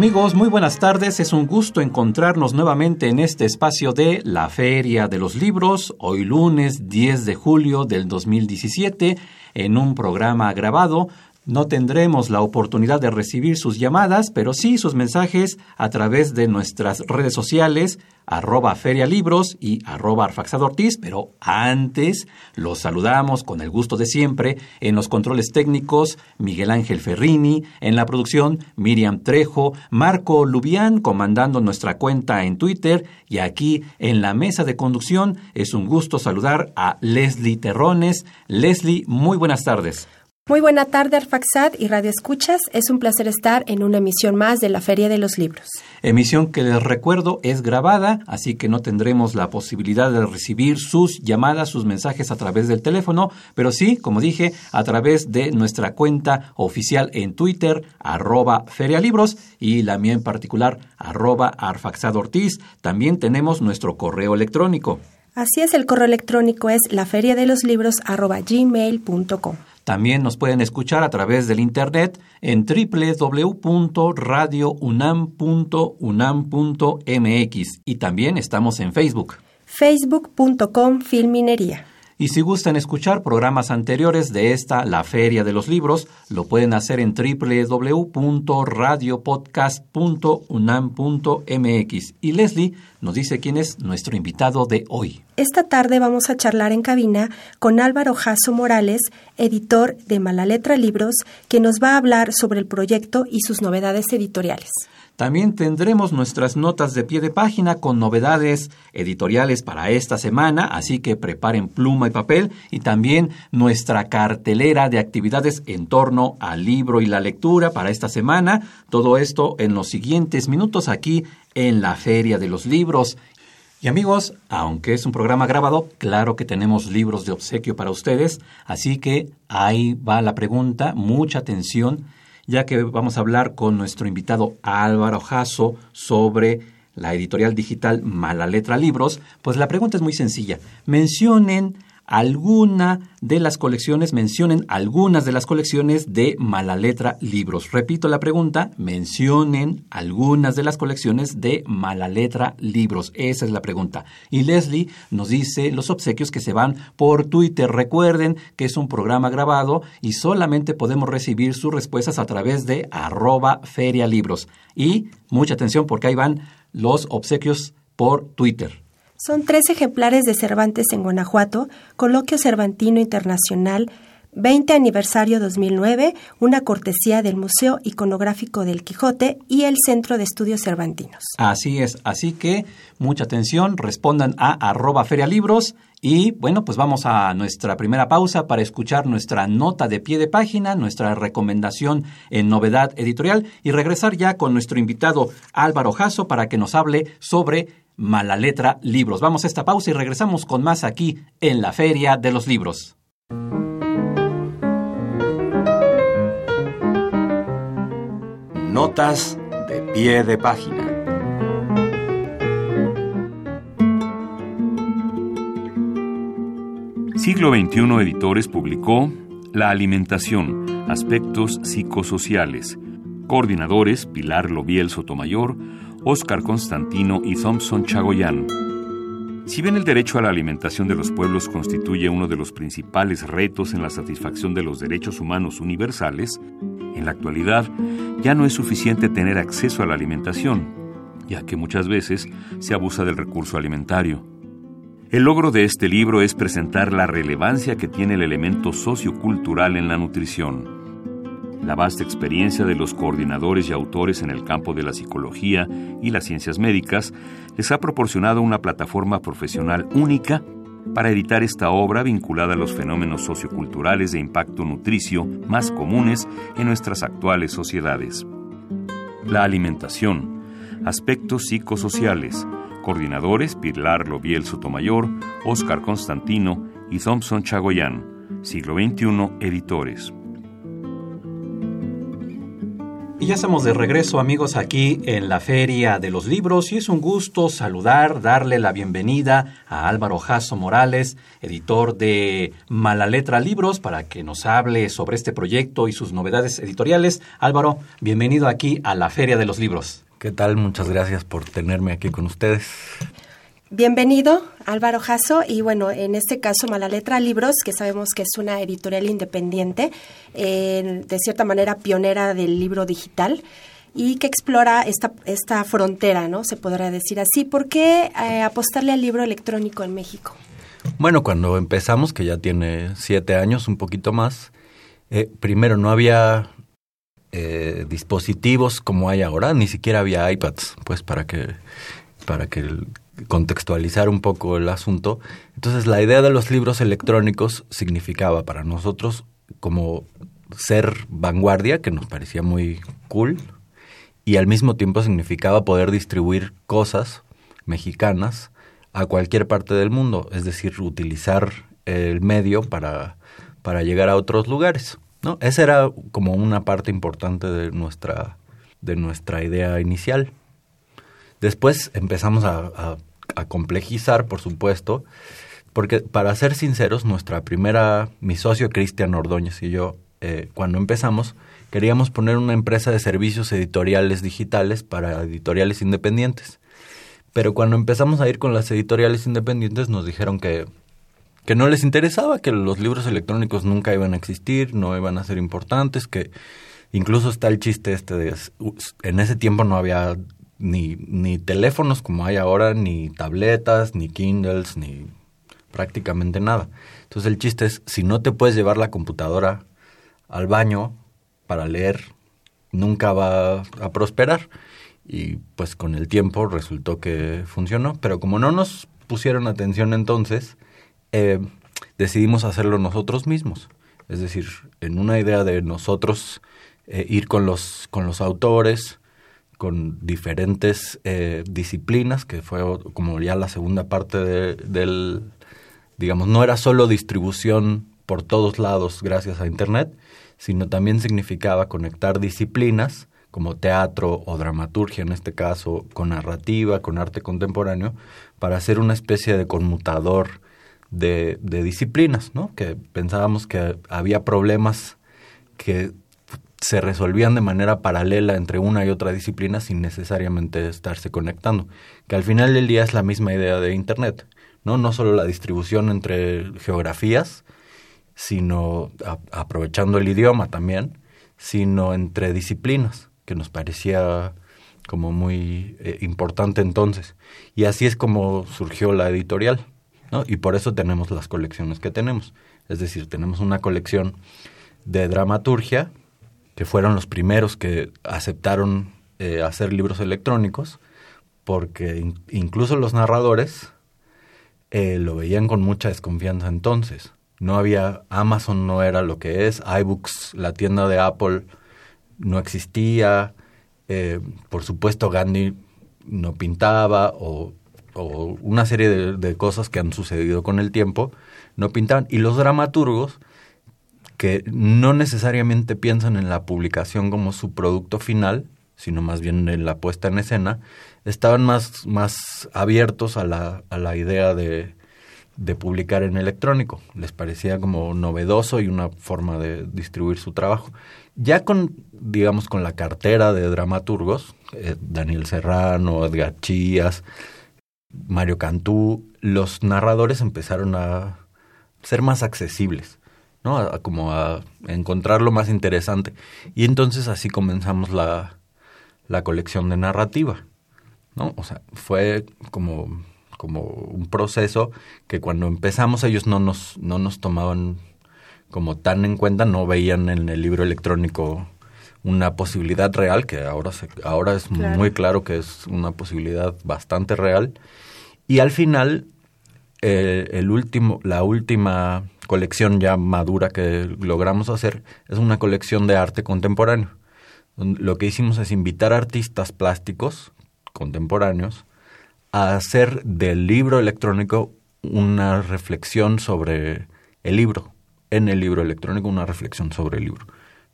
Amigos, muy buenas tardes. Es un gusto encontrarnos nuevamente en este espacio de la Feria de los Libros, hoy lunes 10 de julio del 2017, en un programa grabado no tendremos la oportunidad de recibir sus llamadas, pero sí sus mensajes a través de nuestras redes sociales, arroba ferialibros y arroba arfaxadortiz, pero antes los saludamos con el gusto de siempre en los controles técnicos Miguel Ángel Ferrini, en la producción Miriam Trejo, Marco Lubián comandando nuestra cuenta en Twitter y aquí en la mesa de conducción es un gusto saludar a Leslie Terrones. Leslie, muy buenas tardes. Muy buena tarde, Arfaxad y Radio Escuchas. Es un placer estar en una emisión más de la Feria de los Libros. Emisión que les recuerdo es grabada, así que no tendremos la posibilidad de recibir sus llamadas, sus mensajes a través del teléfono, pero sí, como dije, a través de nuestra cuenta oficial en Twitter, arroba ferialibros, y la mía en particular, arroba arfaxadortiz. También tenemos nuestro correo electrónico. Así es, el correo electrónico es laferiadeloslibros.gmail.com. También nos pueden escuchar a través del Internet en www.radiounam.unam.mx y también estamos en Facebook. Facebook.com Filminería. Y si gustan escuchar programas anteriores de esta, la Feria de los Libros, lo pueden hacer en www.radiopodcast.unam.mx. Y Leslie nos dice quién es nuestro invitado de hoy. Esta tarde vamos a charlar en cabina con Álvaro Jasso Morales, editor de Mala Letra Libros, que nos va a hablar sobre el proyecto y sus novedades editoriales. También tendremos nuestras notas de pie de página con novedades editoriales para esta semana, así que preparen pluma y papel y también nuestra cartelera de actividades en torno al libro y la lectura para esta semana. Todo esto en los siguientes minutos aquí en la Feria de los Libros. Y amigos, aunque es un programa grabado, claro que tenemos libros de obsequio para ustedes, así que ahí va la pregunta, mucha atención ya que vamos a hablar con nuestro invitado Álvaro Jasso sobre la editorial digital Mala Letra Libros, pues la pregunta es muy sencilla. Mencionen alguna de las colecciones, mencionen algunas de las colecciones de Mala Letra Libros. Repito la pregunta, mencionen algunas de las colecciones de Mala Letra Libros. Esa es la pregunta. Y Leslie nos dice los obsequios que se van por Twitter. Recuerden que es un programa grabado y solamente podemos recibir sus respuestas a través de arroba ferialibros. Y mucha atención porque ahí van los obsequios por Twitter. Son tres ejemplares de Cervantes en Guanajuato, Coloquio Cervantino Internacional, 20 aniversario 2009, una cortesía del Museo Iconográfico del Quijote y el Centro de Estudios Cervantinos. Así es, así que mucha atención, respondan a arroba ferialibros y bueno, pues vamos a nuestra primera pausa para escuchar nuestra nota de pie de página, nuestra recomendación en novedad editorial y regresar ya con nuestro invitado Álvaro Jasso para que nos hable sobre Mala Letra Libros. Vamos a esta pausa y regresamos con más aquí en la Feria de los Libros. Notas de pie de página. Siglo XXI Editores publicó La alimentación, aspectos psicosociales. Coordinadores Pilar Lobiel Sotomayor, Óscar Constantino y Thompson Chagoyán. Si bien el derecho a la alimentación de los pueblos constituye uno de los principales retos en la satisfacción de los derechos humanos universales, en la actualidad ya no es suficiente tener acceso a la alimentación, ya que muchas veces se abusa del recurso alimentario. El logro de este libro es presentar la relevancia que tiene el elemento sociocultural en la nutrición. La vasta experiencia de los coordinadores y autores en el campo de la psicología y las ciencias médicas les ha proporcionado una plataforma profesional única para editar esta obra vinculada a los fenómenos socioculturales de impacto nutricio más comunes en nuestras actuales sociedades. La alimentación, aspectos psicosociales, coordinadores Pilar Lobiel Sotomayor, Óscar Constantino y Thompson Chagoyán, siglo XXI, editores. Y ya estamos de regreso amigos aquí en la Feria de los Libros y es un gusto saludar, darle la bienvenida a Álvaro Jasso Morales, editor de Mala Letra Libros, para que nos hable sobre este proyecto y sus novedades editoriales. Álvaro, bienvenido aquí a la Feria de los Libros. ¿Qué tal? Muchas gracias por tenerme aquí con ustedes. Bienvenido, Álvaro Jasso, y bueno, en este caso Mala Letra Libros, que sabemos que es una editorial independiente, eh, de cierta manera pionera del libro digital y que explora esta, esta frontera, ¿no? Se podrá decir así. ¿Por qué eh, apostarle al libro electrónico en México? Bueno, cuando empezamos, que ya tiene siete años, un poquito más, eh, primero no había dispositivos como hay ahora, ni siquiera había iPads, pues para que para que contextualizar un poco el asunto. Entonces, la idea de los libros electrónicos significaba para nosotros como ser vanguardia, que nos parecía muy cool, y al mismo tiempo significaba poder distribuir cosas mexicanas a cualquier parte del mundo, es decir, utilizar el medio para, para llegar a otros lugares. ¿no? Esa era como una parte importante de nuestra, de nuestra idea inicial. Después empezamos a, a complejizar, por supuesto, porque para ser sinceros, nuestra primera, mi socio Cristian Ordóñez y yo, eh, cuando empezamos, queríamos poner una empresa de servicios editoriales digitales para editoriales independientes. Pero cuando empezamos a ir con las editoriales independientes nos dijeron que, que no les interesaba, que los libros electrónicos nunca iban a existir, no iban a ser importantes, que incluso está el chiste este de en ese tiempo no había ni, ni teléfonos como hay ahora, ni tabletas, ni Kindles, ni prácticamente nada. Entonces el chiste es, si no te puedes llevar la computadora al baño para leer, nunca va a prosperar. Y pues con el tiempo resultó que funcionó, pero como no nos pusieron atención entonces, eh, decidimos hacerlo nosotros mismos. Es decir, en una idea de nosotros eh, ir con los, con los autores, con diferentes eh, disciplinas, que fue como ya la segunda parte de, del, digamos, no era solo distribución por todos lados gracias a Internet, sino también significaba conectar disciplinas como teatro o dramaturgia en este caso, con narrativa, con arte contemporáneo, para hacer una especie de conmutador de, de disciplinas, ¿no? Que pensábamos que había problemas que se resolvían de manera paralela entre una y otra disciplina sin necesariamente estarse conectando, que al final del día es la misma idea de Internet, ¿no? No solo la distribución entre geografías, sino aprovechando el idioma también, sino entre disciplinas, que nos parecía como muy eh, importante entonces. Y así es como surgió la editorial, ¿no? Y por eso tenemos las colecciones que tenemos. Es decir, tenemos una colección de dramaturgia, que fueron los primeros que aceptaron eh, hacer libros electrónicos, porque incluso los narradores eh, lo veían con mucha desconfianza entonces. No había, Amazon no era lo que es, iBooks, la tienda de Apple no existía, eh, por supuesto Gandhi no pintaba o, una serie de, de, cosas que han sucedido con el tiempo no pintaban. Y los dramaturgos que no necesariamente piensan en la publicación como su producto final, sino más bien en la puesta en escena, estaban más, más abiertos a la, a la idea de, de publicar en electrónico. Les parecía como novedoso y una forma de distribuir su trabajo. Ya con, digamos, con la cartera de dramaturgos, eh, Daniel Serrano, Edgar Chías, Mario Cantú, los narradores empezaron a ser más accesibles. ¿No? A, como a encontrarlo más interesante. Y entonces así comenzamos la, la colección de narrativa, ¿no? O sea, fue como, como un proceso que cuando empezamos ellos no nos, no nos tomaban como tan en cuenta, no veían en el libro electrónico una posibilidad real, que ahora, se, ahora es muy claro que es una posibilidad bastante real. Y al final, eh, el último, la última colección ya madura que logramos hacer es una colección de arte contemporáneo. Lo que hicimos es invitar artistas plásticos contemporáneos a hacer del libro electrónico una reflexión sobre el libro, en el libro electrónico una reflexión sobre el libro,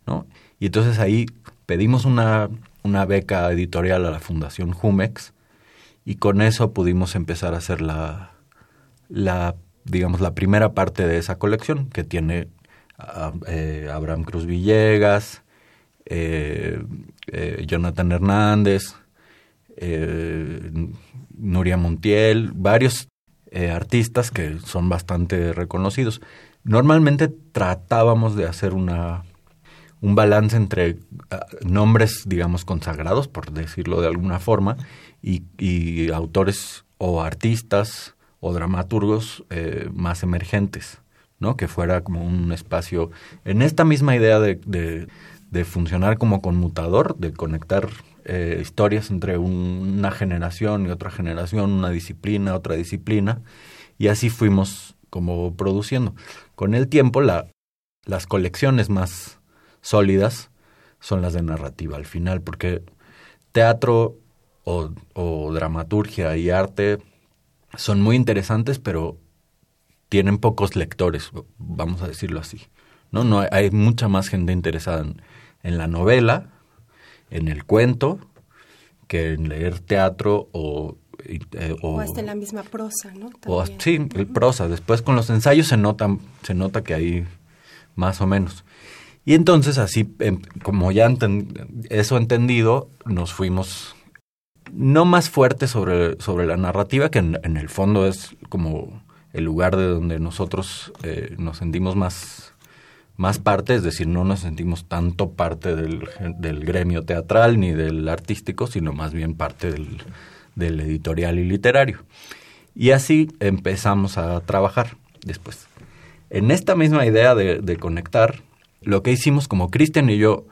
¿no? Y entonces ahí pedimos una, una beca editorial a la Fundación Jumex y con eso pudimos empezar a hacer la, la digamos, la primera parte de esa colección que tiene eh, Abraham Cruz Villegas, eh, eh, Jonathan Hernández, Nuria Montiel, varios artistas que son bastante reconocidos. Normalmente tratábamos de hacer una un balance entre ah, nombres, digamos, consagrados, por decirlo de alguna forma, y, autores o artistas o dramaturgos eh, más emergentes, ¿no? Que fuera como un espacio, en esta misma idea de, de, funcionar como conmutador, de conectar eh, historias entre una generación y otra generación, una disciplina, otra disciplina, y así fuimos como produciendo. Con el tiempo, la, las colecciones más sólidas son las de narrativa al final, porque teatro o, dramaturgia y arte son muy interesantes, pero tienen pocos lectores, vamos a decirlo así. No, no hay, mucha más gente interesada en, la novela, en el cuento, que en leer teatro o eh, o, hasta en la misma prosa, ¿no? O, sí, el prosa. Después con los ensayos se nota, se nota que hay más o menos. Y entonces así, em, como ya eso entendido, nos fuimos no más fuertes sobre, sobre la narrativa, que en, el fondo es como el lugar de donde nosotros eh, nos sentimos más, más parte, es decir, no nos sentimos tanto parte del, gremio teatral ni del artístico, sino más bien parte del, del editorial y literario. Y así empezamos a trabajar después. En esta misma idea de, de conectar, lo que hicimos como Cristian y yo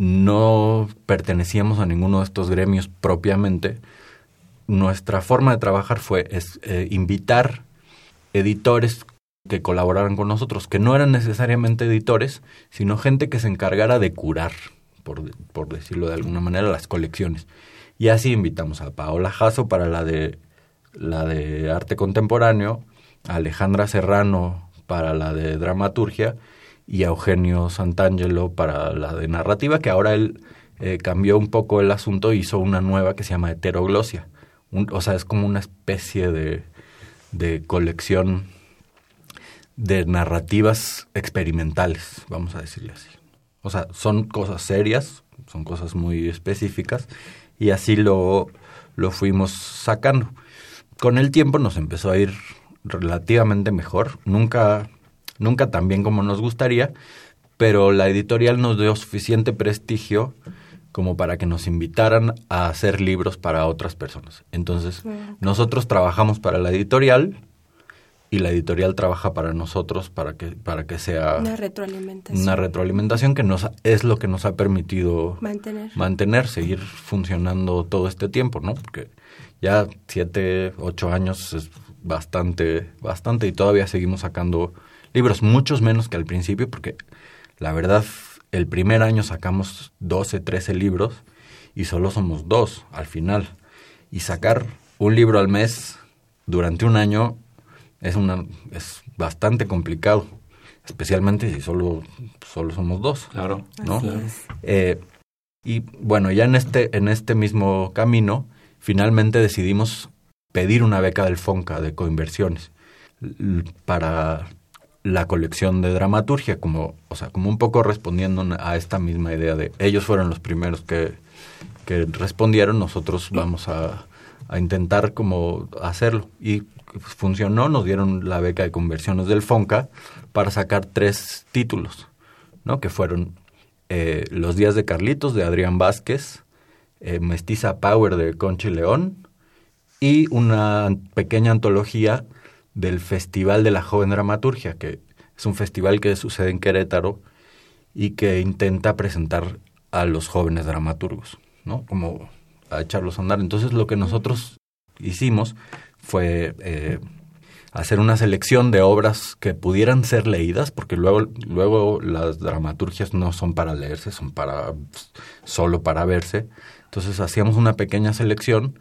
no pertenecíamos a ninguno de estos gremios propiamente, nuestra forma de trabajar fue eh, invitar editores que colaboraran con nosotros, que no eran necesariamente editores, sino gente que se encargara de curar, por, por decirlo de alguna manera, las colecciones. Y así invitamos a Paola Jasso para la de, la de arte contemporáneo, a Alejandra Serrano para la de dramaturgia y a Eugenio Santangelo para la de narrativa, que ahora él eh, cambió un poco el asunto e hizo una nueva que se llama Heteroglosia. o sea, es como una especie de, de colección de narrativas experimentales, vamos a decirle así. O sea, son cosas serias, son cosas muy específicas, y así lo, lo fuimos sacando. Con el tiempo nos empezó a ir relativamente mejor. Nunca nunca tan bien como nos gustaría, pero la editorial nos dio suficiente prestigio como para que nos invitaran a hacer libros para otras personas. Entonces, nosotros trabajamos para la editorial y la editorial trabaja para nosotros para que para que sea una retroalimentación, una retroalimentación que nos es lo que nos ha permitido mantener, mantener seguir funcionando todo este tiempo, ¿no? Porque ya siete, ocho años es bastante, bastante y todavía seguimos sacando libros, muchos menos que al principio, porque la verdad, el primer año sacamos 12, 13 libros y solo somos dos al final. Y sacar un libro al mes durante un año es, una, es bastante complicado, especialmente si solo, solo somos dos. Claro, ¿no? Eh, y bueno, ya en este, en este mismo camino, finalmente decidimos pedir una beca del FONCA de coinversiones para la colección de dramaturgia, como, o sea, como un poco respondiendo a esta misma idea de ellos fueron los primeros que, que respondieron, nosotros vamos a, a, intentar como hacerlo. Y funcionó, nos dieron la beca de conversiones del FONCA para sacar tres títulos, ¿no? Que fueron eh, Los días de Carlitos de Adrián Vázquez, eh, Mestiza Power de Conchi León y una pequeña antología del Festival de la Joven Dramaturgia, que Es un festival que sucede en Querétaro y que intenta presentar a los jóvenes dramaturgos, ¿no? Como a echarlos a andar. Entonces lo que nosotros hicimos fue eh, hacer una selección de obras que pudieran ser leídas, porque luego, luego las dramaturgias no son para leerse, son para solo para verse. Entonces hacíamos una pequeña selección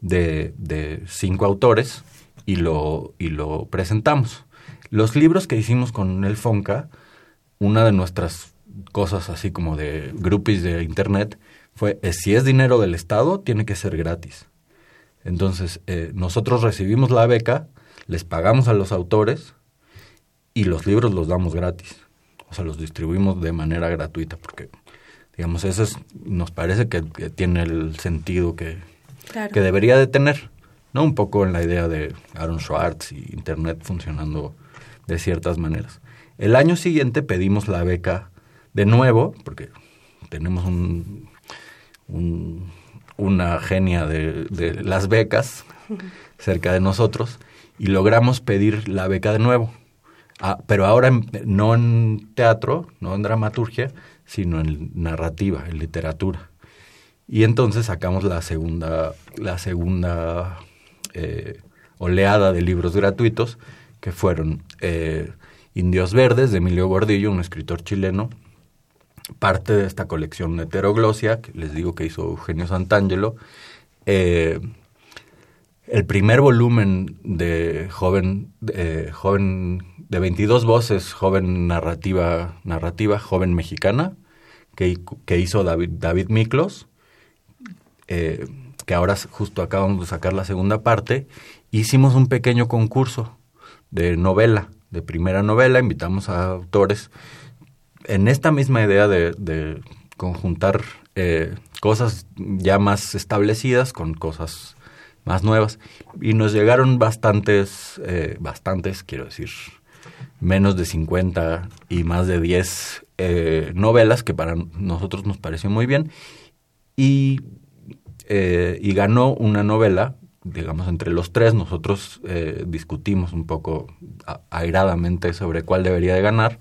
de, de cinco autores y lo, y lo presentamos. Los libros que hicimos con el Fonca, una de nuestras cosas así como de groupies de internet, fue eh, si es dinero del Estado, tiene que ser gratis. Entonces, eh, nosotros recibimos la beca, les pagamos a los autores y los libros los damos gratis. O sea, los distribuimos de manera gratuita porque, digamos, eso nos parece que, tiene el sentido que, que debería de tener. ¿No? Un poco en la idea de Aaron Schwartz y Internet funcionando de ciertas maneras. El año siguiente pedimos la beca de nuevo, porque tenemos un, una genia de, de, las becas cerca de nosotros, y logramos pedir la beca de nuevo. Ah, pero ahora no en teatro, no en dramaturgia, sino en narrativa, en literatura. Y entonces sacamos la segunda, la segunda eh, oleada de libros gratuitos, que fueron eh, Indios Verdes de Emilio Gordillo, un escritor chileno, parte de esta colección Heteroglosia, que les digo que hizo Eugenio Santangelo, eh, el primer volumen de joven, joven de 22 voces, joven narrativa, narrativa joven mexicana, que, que hizo David, David Miklos, que ahora justo acabamos de sacar la segunda parte, hicimos un pequeño concurso de novela, de primera novela, invitamos a autores en esta misma idea de, conjuntar eh, cosas ya más establecidas con cosas más nuevas. Y nos llegaron bastantes, eh, bastantes, quiero decir, menos de 50 y más de 10 eh, novelas que para nosotros nos pareció muy bien. Y eh, y ganó una novela, digamos, entre los tres nosotros eh, discutimos un poco airadamente sobre cuál debería de ganar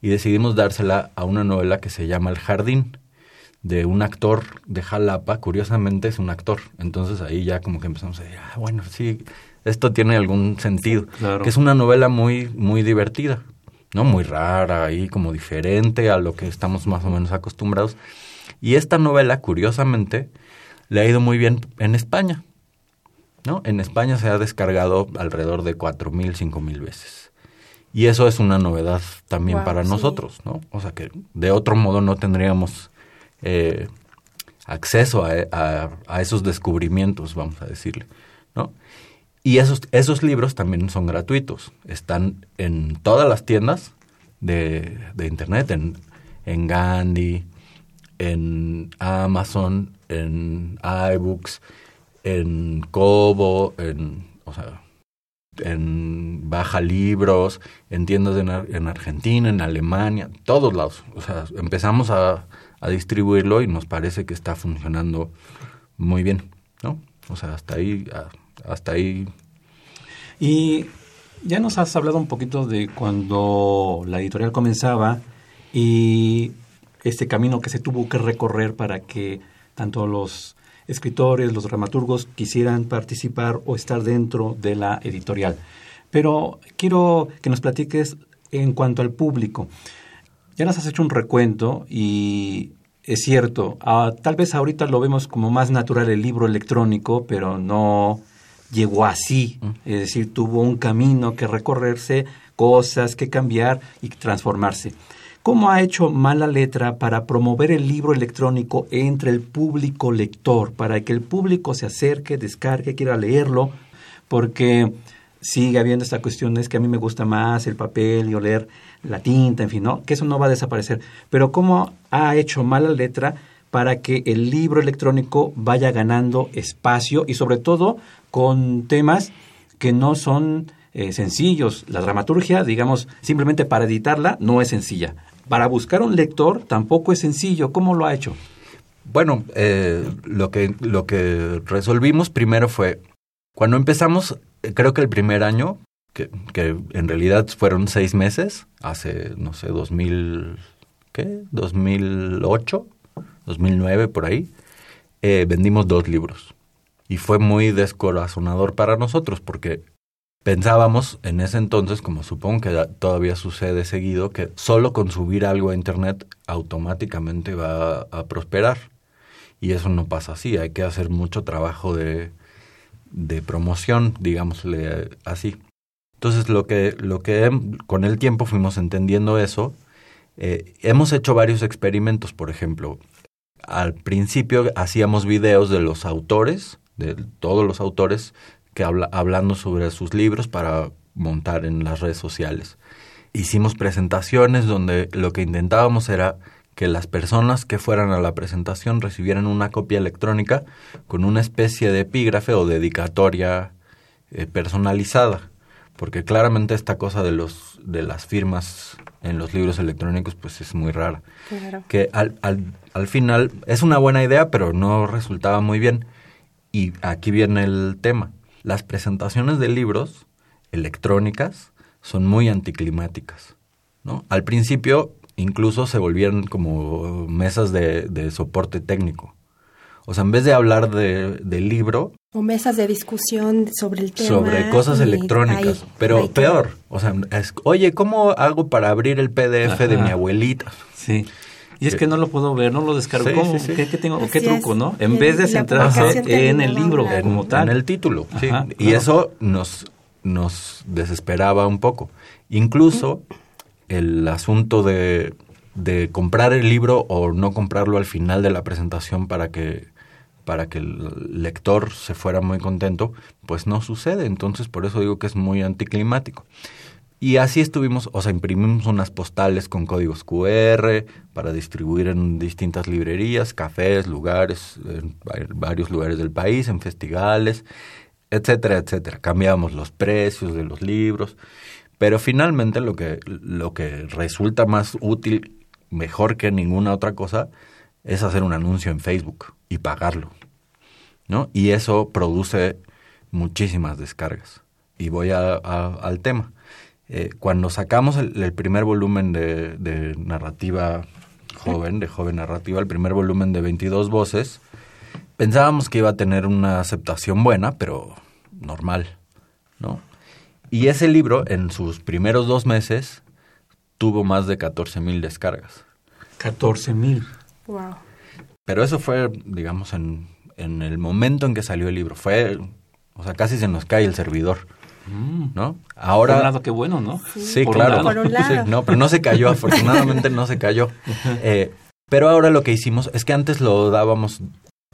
y decidimos dársela a una novela que se llama El Jardín, de un actor de Jalapa, curiosamente es un actor, entonces ahí ya como que empezamos a decir, ah, bueno, sí, esto tiene algún sentido, que es una novela muy, muy divertida, ¿no? Muy rara y como diferente a lo que estamos más o menos acostumbrados. Y esta novela, curiosamente, le ha ido muy bien en España. ¿no? En España se ha descargado alrededor de cuatro mil, cinco mil veces. Y eso es una novedad también para nosotros, ¿no? O sea que de otro modo no tendríamos eh, acceso a, a, esos descubrimientos, vamos a decirle, ¿no? Y esos, esos libros también son gratuitos. Están en todas las tiendas de, de Internet, en, en Gandhi, en Amazon, en iBooks, en Kobo, en, o sea, en Baja Libros, en tiendas en, Argentina, en Alemania, todos lados. O sea, empezamos a, a, distribuirlo y nos parece que está funcionando muy bien, ¿no? O sea, hasta ahí, hasta ahí. Y ya nos has hablado un poquito de cuando la editorial comenzaba y este camino que se tuvo que recorrer para que tanto los escritores, los dramaturgos quisieran participar o estar dentro de la editorial. Pero quiero que nos platiques en cuanto al público. Ya nos has hecho un recuento y es cierto, ah, tal vez ahorita lo vemos como más natural el libro electrónico, pero no llegó así. Mm. Es decir, tuvo un camino que recorrerse, cosas que cambiar y transformarse. ¿Cómo ha hecho Mala Letra para promover el libro electrónico entre el público lector, para que el público se acerque, descargue, quiera leerlo? Porque sigue habiendo esta cuestión, es que a mí me gusta más el papel y oler la tinta, en fin, ¿no? Que eso no va a desaparecer. Pero ¿cómo ha hecho Mala Letra para que el libro electrónico vaya ganando espacio y sobre todo con temas que no son eh, sencillos. La dramaturgia, digamos, simplemente para editarla no es sencilla para buscar un lector tampoco es sencillo. ¿Cómo lo ha hecho? Bueno, eh, lo, que, lo que resolvimos primero fue, cuando empezamos, eh, creo que el primer año, que, en realidad fueron seis meses, hace, no sé, 2000, ¿qué? 2008, 2009, por ahí, eh, vendimos dos libros. Y fue muy descorazonador para nosotros porque pensábamos en ese entonces, como supongo que todavía sucede seguido, que solo con subir algo a Internet automáticamente va a, prosperar. Y eso no pasa así, hay que hacer mucho trabajo de, de promoción, digámosle así. Entonces lo que, lo que con el tiempo fuimos entendiendo eso, eh, hemos hecho varios experimentos, por ejemplo, al principio hacíamos videos de los autores, de todos los autores, que habla, hablando sobre sus libros para montar en las redes sociales. Hicimos presentaciones donde lo que intentábamos era que las personas que fueran a la presentación recibieran una copia electrónica con una especie de epígrafe o dedicatoria eh, personalizada, porque claramente esta cosa de los de las firmas en los libros electrónicos pues es muy rara. Que al, al, al final es una buena idea, pero no resultaba muy bien. Y aquí viene el tema. Las presentaciones de libros electrónicas son muy anticlimáticas. ¿no? Al principio incluso se volvieron como mesas de, de soporte técnico. O sea, en vez de hablar de, del libro... O mesas de discusión sobre el tema. Sobre cosas electrónicas. pero peor. O sea, es, oye, ¿cómo hago para abrir el PDF de mi abuelita? Sí. Y es que no lo puedo ver, no lo descargo. ¿Cómo? ¿Qué, tengo? ¿Qué truco, no? En vez de centrarse en el libro como tal. En el título, sí. y eso nos, nos desesperaba un poco. Incluso el asunto de, de comprar el libro o no comprarlo al final de la presentación para que para que el lector se fuera muy contento, pues no sucede. Entonces, por eso digo que es muy anticlimático. Y así estuvimos, o sea, imprimimos unas postales con códigos QR para distribuir en distintas librerías, cafés, lugares, en varios lugares del país, en festivales, etcétera, etcétera. Cambiamos los precios de los libros, pero finalmente lo que, lo que resulta más útil, mejor que ninguna otra cosa, es hacer un anuncio en Facebook y pagarlo, ¿no? Y eso produce muchísimas descargas. Y voy al tema. Eh, cuando sacamos el, primer volumen de, narrativa joven, de joven narrativa, el primer volumen de 22 voces, pensábamos que iba a tener una aceptación buena, pero normal, ¿no? Y ese libro, en sus primeros dos meses, tuvo más de 14 mil descargas. 14 mil. Wow. Pero eso fue, digamos, en, en el momento en que salió el libro. Fue, o sea, casi se nos cae el servidor. Mm. ¿no? Ahora, por un lado, qué bueno, ¿no? Sí, claro. no, pero no se cayó, afortunadamente no se cayó. Eh, pero ahora lo que hicimos es que antes lo dábamos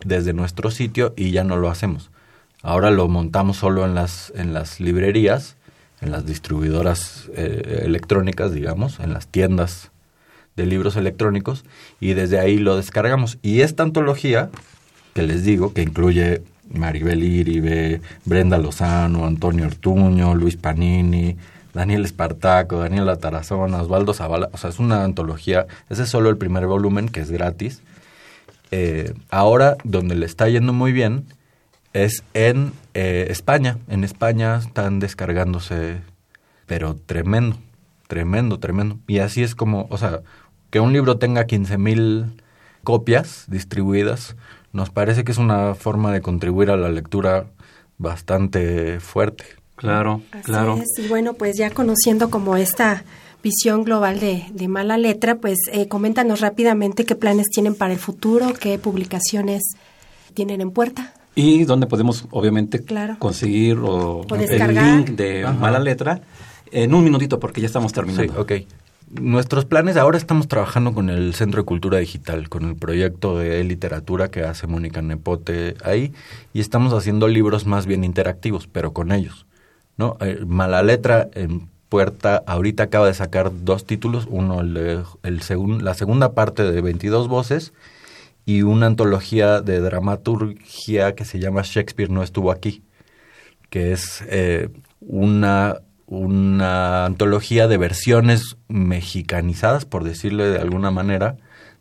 desde nuestro sitio y ya no lo hacemos. Ahora lo montamos solo en las, en las librerías, en las distribuidoras eh, electrónicas, digamos, en las tiendas de libros electrónicos y desde ahí lo descargamos. Y esta antología, que les digo, que incluye Maribel Iribe, Brenda Lozano, Antonio Ortuño, Luis Panini, Daniel Espartaco, Daniela Tarazona, Osvaldo Zavala. O sea, es una antología. Ese es solo el primer volumen, que es gratis. Eh, ahora, donde le está yendo muy bien, es en eh, España. En España están descargándose, pero tremendo, tremendo, tremendo. Y así es como, o sea, que un libro tenga 15 mil copias distribuidas nos parece que es una forma de contribuir a la lectura bastante fuerte. Claro, claro. Y bueno, pues ya conociendo como esta visión global de, de mala letra, pues eh, coméntanos rápidamente qué planes tienen para el futuro, qué publicaciones tienen en puerta. Y dónde podemos, obviamente, conseguir o, el link de mala letra en un minutito, porque ya estamos terminando. Sí, ok. Nuestros planes, ahora estamos trabajando con el Centro de Cultura Digital, con el proyecto de literatura que hace Mónica Nepote ahí, y estamos haciendo libros más bien interactivos, pero con ellos. ¿no? Eh, Mala Letra en puerta, ahorita acaba de sacar dos títulos, uno el, la segunda parte de 22 voces y una antología de dramaturgia que se llama Shakespeare no estuvo aquí, que es eh, una una antología de versiones mexicanizadas, por decirle de alguna manera,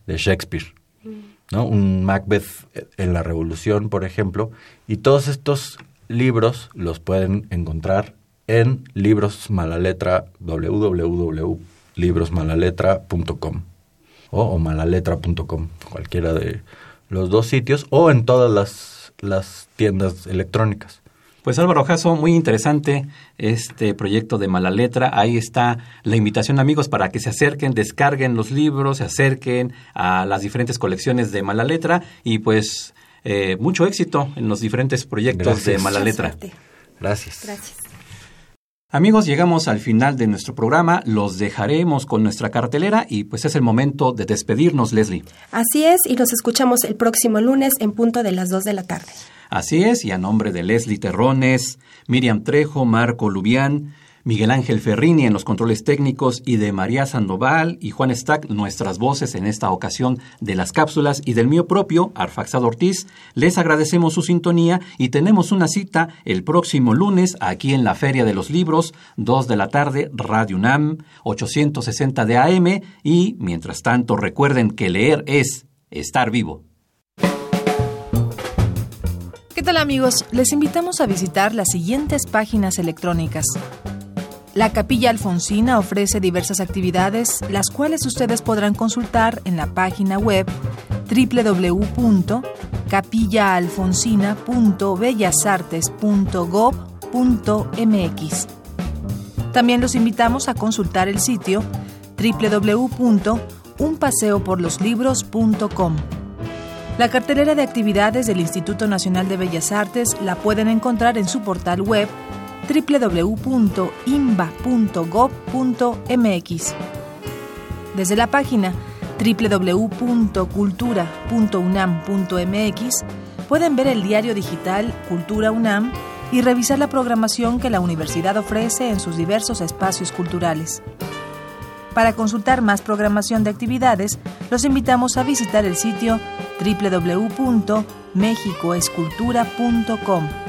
de Shakespeare. ¿no? Un Macbeth en la Revolución, por ejemplo. Y todos estos libros los pueden encontrar en libros malaletra www.librosmalaletra.com o, o malaletra.com, cualquiera de los dos sitios, o en todas las, las tiendas electrónicas. Pues Álvaro Jasso, muy interesante este proyecto de Mala Letra. Ahí está la invitación, amigos, para que se acerquen, descarguen los libros, se acerquen a las diferentes colecciones de Mala Letra y pues eh, mucho éxito en los diferentes proyectos de Mala Letra. Gracias. Gracias. Amigos, llegamos al final de nuestro programa. Los dejaremos con nuestra cartelera y pues es el momento de despedirnos, Leslie. Así es, y nos escuchamos el próximo lunes en punto de las 2 de la tarde. Así es, y a nombre de Leslie Terrones, Miriam Trejo, Marco Lubián, Miguel Ángel Ferrini en los controles técnicos y de María Sandoval y Juan Stack, nuestras voces en esta ocasión de las cápsulas y del mío propio, Arfaxado Ortiz, les agradecemos su sintonía y tenemos una cita el próximo lunes aquí en la Feria de los Libros, 2 de la tarde, Radio UNAM, 860 de AM y, mientras tanto, recuerden que leer es estar vivo. ¿Qué tal amigos? Les invitamos a visitar las siguientes páginas electrónicas. La Capilla Alfonsina ofrece diversas actividades, las cuales ustedes podrán consultar en la página web www.capillaalfonsina.bellasartes.gov.mx. También los invitamos a consultar el sitio www.unpaseoporloslibros.com. La cartelera de actividades del Instituto Nacional de Bellas Artes la pueden encontrar en su portal web www.imba.gov.mx. Desde la página www.cultura.unam.mx pueden ver el diario digital Cultura UNAM y revisar la programación que la universidad ofrece en sus diversos espacios culturales. Para consultar más programación de actividades, los invitamos a visitar el sitio www.mexicoescultura.com.